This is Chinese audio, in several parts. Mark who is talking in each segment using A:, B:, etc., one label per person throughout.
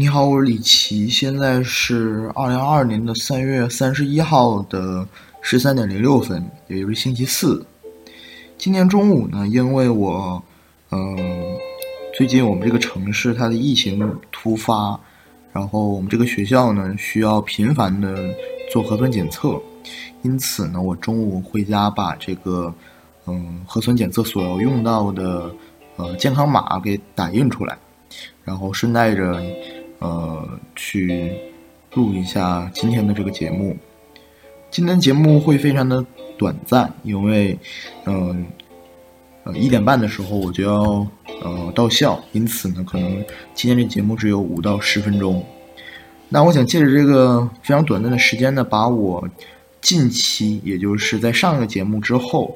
A: 你好，我是李琦，现在是二零二二年的三月三十一号的十三点零六分，也就是星期四。今天中午呢，因为我，嗯，最近我们这个城市它的疫情突发，然后我们这个学校呢需要频繁的做核酸检测，因此呢，我中午回家把这个，嗯，核酸检测所要用到的，呃，健康码给打印出来，然后顺带着。呃，去录一下今天的这个节目。今天节目会非常的短暂，因为，嗯，呃，一点半的时候我就要呃到校，因此呢，可能今天这节目只有五到十分钟。那我想借着这个非常短暂的时间呢，把我近期，也就是在上一个节目之后，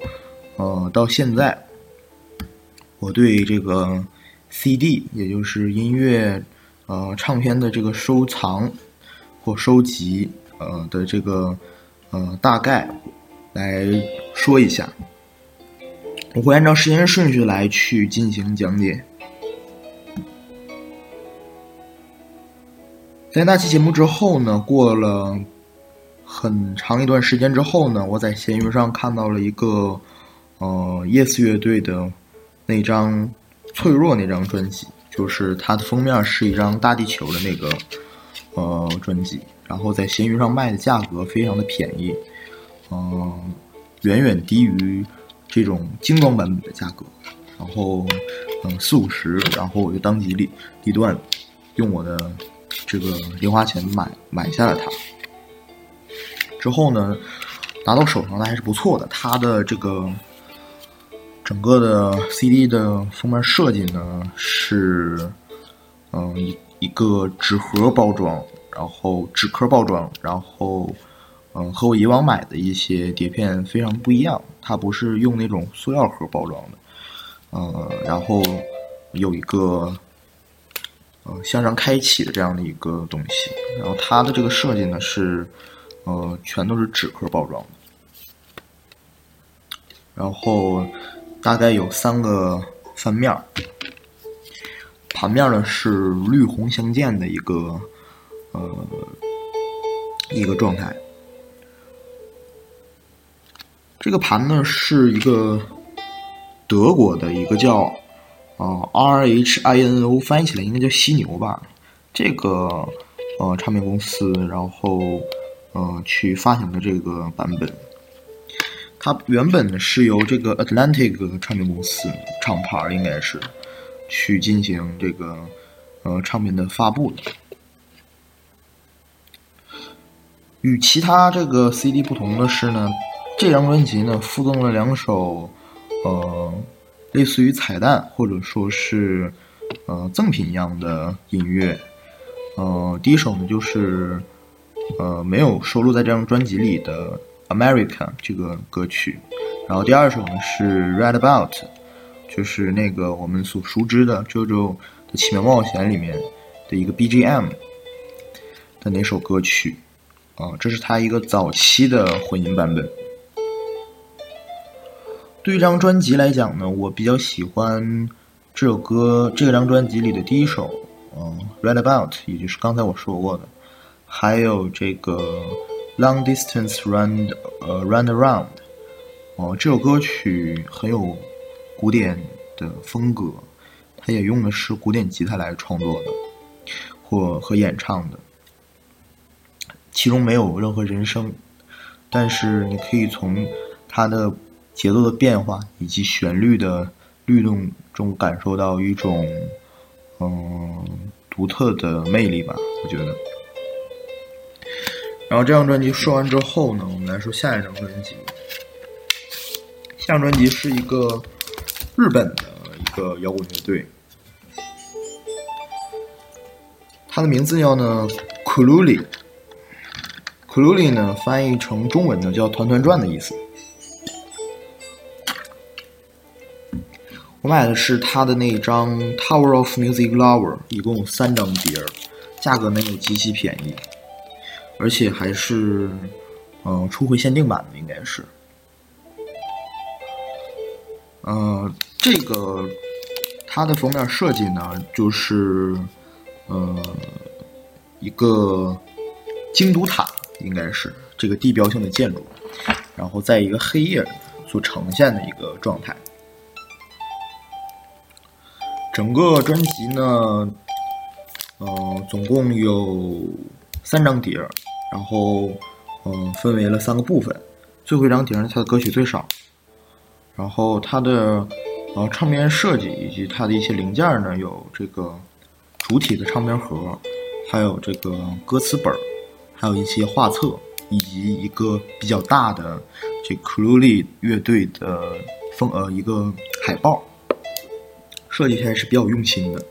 A: 呃，到现在，我对这个 CD，也就是音乐。呃，唱片的这个收藏或收集，呃的这个呃大概来说一下，我会按照时间顺序来去进行讲解。在那期节目之后呢，过了很长一段时间之后呢，我在闲鱼上看到了一个呃 Yes 乐队的那张《脆弱》那张专辑。就是它的封面是一张大地球的那个呃专辑，然后在闲鱼上卖的价格非常的便宜，嗯，远远低于这种精装版本的价格，然后嗯四五十，然后我就当机立立断，用我的这个零花钱买买下了它。之后呢，拿到手上的还是不错的，它的这个。整个的 CD 的封面设计呢是，嗯一一个纸盒包装，然后纸壳包装，然后，嗯和我以往买的一些碟片非常不一样，它不是用那种塑料盒包装的，嗯然后有一个，呃向上开启的这样的一个东西，然后它的这个设计呢是，呃全都是纸壳包装的，然后。大概有三个翻面儿，盘面呢是绿红相间的一个呃一个状态。这个盘呢是一个德国的一个叫啊 R H I N O，翻译起来应该叫犀牛吧。这个呃唱片公司，然后呃去发行的这个版本。它原本呢是由这个 Atlantic 唱片公司厂牌应该是去进行这个呃唱片的发布。与其他这个 CD 不同的是呢，这张专辑呢附赠了两首呃类似于彩蛋或者说是呃赠品一样的音乐。呃，第一首呢就是呃没有收录在这张专辑里的。America 这个歌曲，然后第二首呢是 Read About，就是那个我们所熟知的《JoJo 的奇妙冒险》里面的一个 BGM 的那首歌曲，啊，这是他一个早期的混音版本。对于这张专辑来讲呢，我比较喜欢这首歌，这张专辑里的第一首，嗯，Read About，也就是刚才我说过的，还有这个。Long distance run，呃，run around，哦，这首歌曲很有古典的风格，它也用的是古典吉他来创作的，或和演唱的，其中没有任何人声，但是你可以从它的节奏的变化以及旋律的律动中感受到一种嗯独特的魅力吧，我觉得。然后这张专辑说完之后呢，我们来说下一张专辑。下张专辑是一个日本的一个摇滚乐队，它的名字叫呢 Kululi。Kululi 呢翻译成中文呢叫团团转的意思。我买的是他的那一张 Tower of Music Lover，一共有三张碟，价格呢又极其便宜。而且还是，嗯，初回限定版的应该是，呃，这个它的封面设计呢，就是，呃，一个京都塔，应该是这个地标性的建筑，然后在一个黑夜所呈现的一个状态。整个专辑呢，呃，总共有三张碟儿，然后嗯，分为了三个部分。最后一张碟儿，它的歌曲最少，然后它的呃唱片设计以及它的一些零件呢，有这个主体的唱片盒，还有这个歌词本，还有一些画册，以及一个比较大的这 c r u l y 乐队的封呃一个海报。设计起来是比较用心的。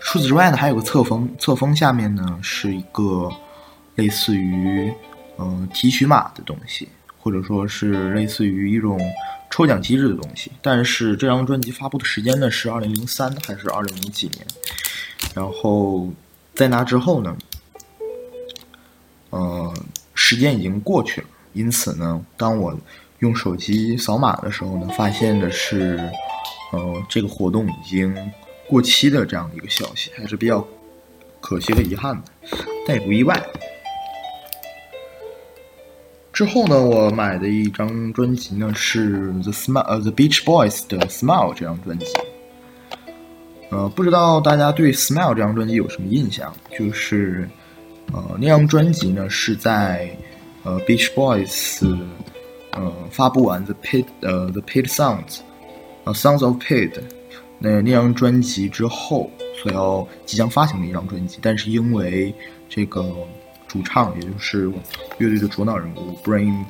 A: 除此之外呢，还有个侧封，侧封下面呢是一个类似于嗯提取码的东西，或者说是类似于一种抽奖机制的东西。但是这张专辑发布的时间呢是二零零三还是二零零几年？然后在那之后呢，呃，时间已经过去了，因此呢，当我用手机扫码的时候呢，发现的是。呃，这个活动已经过期的这样的一个消息，还是比较可惜和遗憾的，但也不意外。之后呢，我买的一张专辑呢是 The Smile，呃，The Beach Boys 的 Smile 这张专辑。呃，不知道大家对 Smile 这张专辑有什么印象？就是，呃，那张专辑呢是在呃 Beach Boys，呃，发布完 The Pit，呃，The Pit Sounds 呃。《Songs of Pit》那那张专辑之后所要即将发行的一张专辑，但是因为这个主唱，也就是乐队的主脑人物 Brain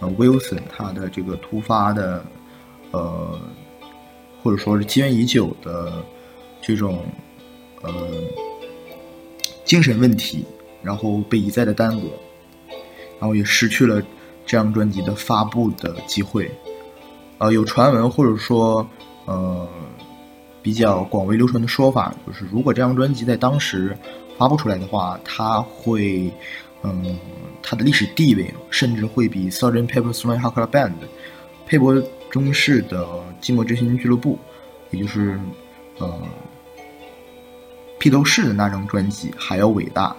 A: Wilson 他的这个突发的呃或者说是积怨已久的这种呃精神问题，然后被一再的耽搁，然后也失去了这张专辑的发布的机会。呃，有传闻或者说，呃，比较广为流传的说法，就是如果这张专辑在当时发布出来的话，它会，嗯，它的历史地位甚至会比 Sgt. Pepper's Lonely Hearts Club Band 佩伯中式的寂寞之心俱乐部，也就是呃披头士的那张专辑还要伟大。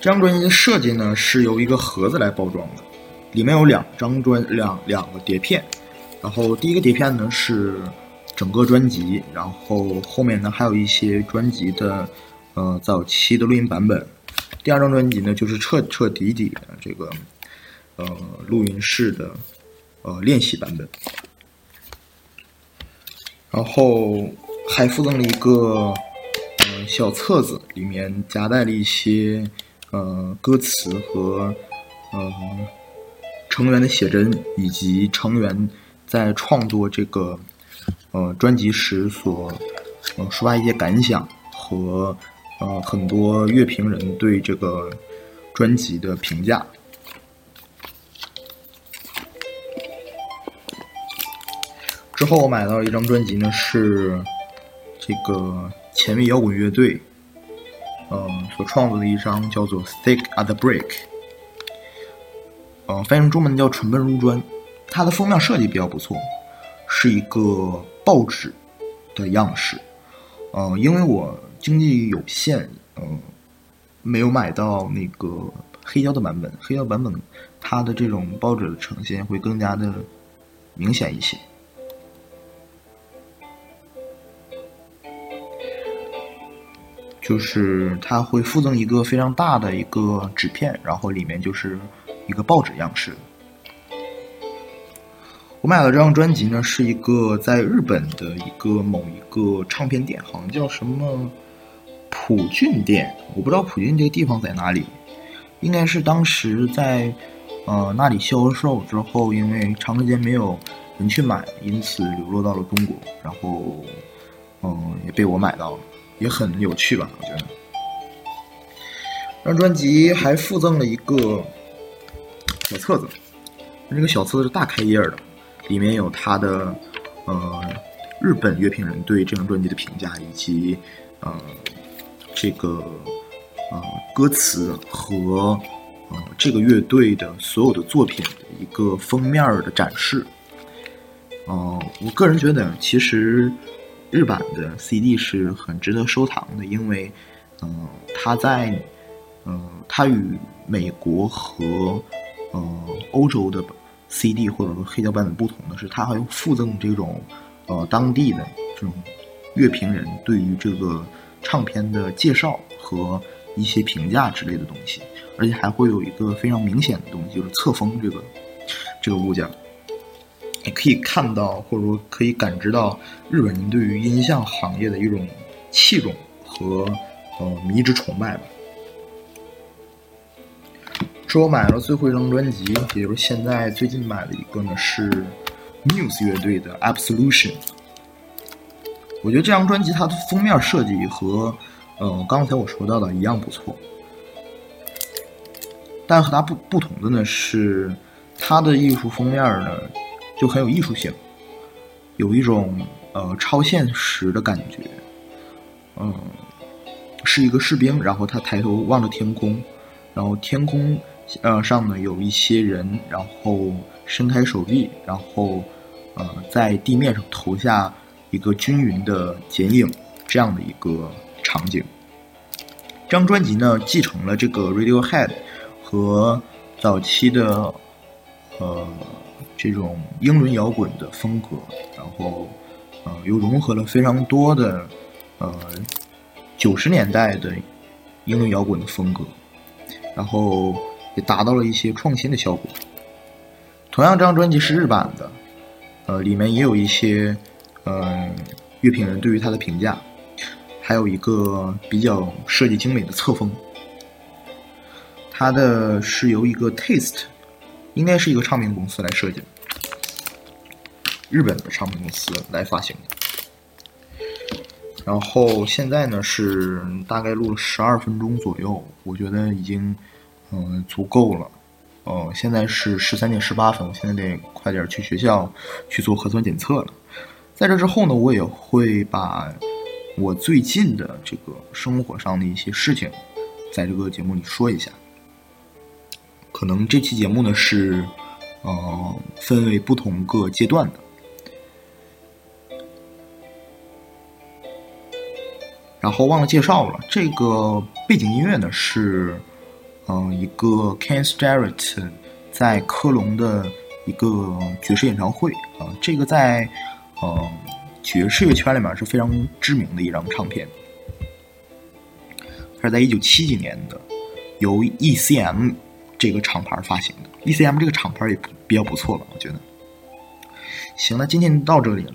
A: 这张专辑的设计呢，是由一个盒子来包装的，里面有两张专两两个碟片，然后第一个碟片呢是整个专辑，然后后面呢还有一些专辑的呃早期的录音版本，第二张专辑呢就是彻彻底底的这个呃录音室的呃练习版本，然后还附赠了一个呃小册子，里面夹带了一些。呃，歌词和呃成员的写真，以及成员在创作这个呃专辑时所呃抒发一些感想和呃很多乐评人对这个专辑的评价。之后我买到一张专辑呢，是这个前卫摇滚乐队。嗯，所创作的一张叫做《Thick as a Brick》，嗯，翻译成中文叫“蠢笨如砖”。它的封面设计比较不错，是一个报纸的样式。嗯，因为我经济有限，嗯，没有买到那个黑胶的版本。黑胶版本它的这种报纸的呈现会更加的明显一些。就是它会附赠一个非常大的一个纸片，然后里面就是一个报纸样式。我买的这张专辑呢，是一个在日本的一个某一个唱片店，好像叫什么普俊店，我不知道普俊这个地方在哪里，应该是当时在呃那里销售之后，因为长时间没有人去买，因此流落到了中国，然后嗯也被我买到了。也很有趣吧？我觉得，这张专辑还附赠了一个小册子，这个小册子是大开页的，里面有他的呃日本乐评人对这张专辑的评价，以及呃这个呃歌词和呃这个乐队的所有的作品的一个封面的展示。嗯，我个人觉得其实。日版的 CD 是很值得收藏的，因为，嗯，它在，嗯，它与美国和，呃，欧洲的 CD 或者说黑胶版本不同的是，它还附赠这种，呃，当地的这种乐评人对于这个唱片的介绍和一些评价之类的东西，而且还会有一个非常明显的东西，就是侧封这个这个物件。你可以看到，或者说可以感知到日本人对于音像行业的一种器重和呃迷之崇拜吧。是我买了最后一张专辑，也就是现在最近买的一个呢，是 Muse 乐队的 Absolution。我觉得这张专辑它的封面设计和呃刚才我说到的一样不错，但和它不不同的呢是它的艺术封面呢。就很有艺术性，有一种呃超现实的感觉，嗯，是一个士兵，然后他抬头望着天空，然后天空呃上呢有一些人，然后伸开手臂，然后呃在地面上投下一个均匀的剪影，这样的一个场景。这张专辑呢继承了这个 Radiohead 和早期的呃。这种英伦摇滚的风格，然后，呃，又融合了非常多的，呃，九十年代的英伦摇滚的风格，然后也达到了一些创新的效果。同样，这张专辑是日版的，呃，里面也有一些，呃，乐评人对于它的评价，还有一个比较设计精美的侧封，它的是由一个 Taste。应该是一个唱片公司来设计的，日本的唱片公司来发行的。然后现在呢是大概录了十二分钟左右，我觉得已经嗯足够了。呃，现在是十三点十八分，我现在得快点去学校去做核酸检测了。在这之后呢，我也会把我最近的这个生活上的一些事情，在这个节目里说一下。可能这期节目呢是，呃，分为不同个阶段的。然后忘了介绍了，这个背景音乐呢是，嗯，一个 Ken Starrett 在科隆的一个爵士演唱会啊，这个在，呃，爵士乐圈里面是非常知名的一张唱片，它是在一九七几年的，由 ECM。这个厂牌发行的，ECM 这个厂牌也比较不错了，我觉得。行了，今天到这里了。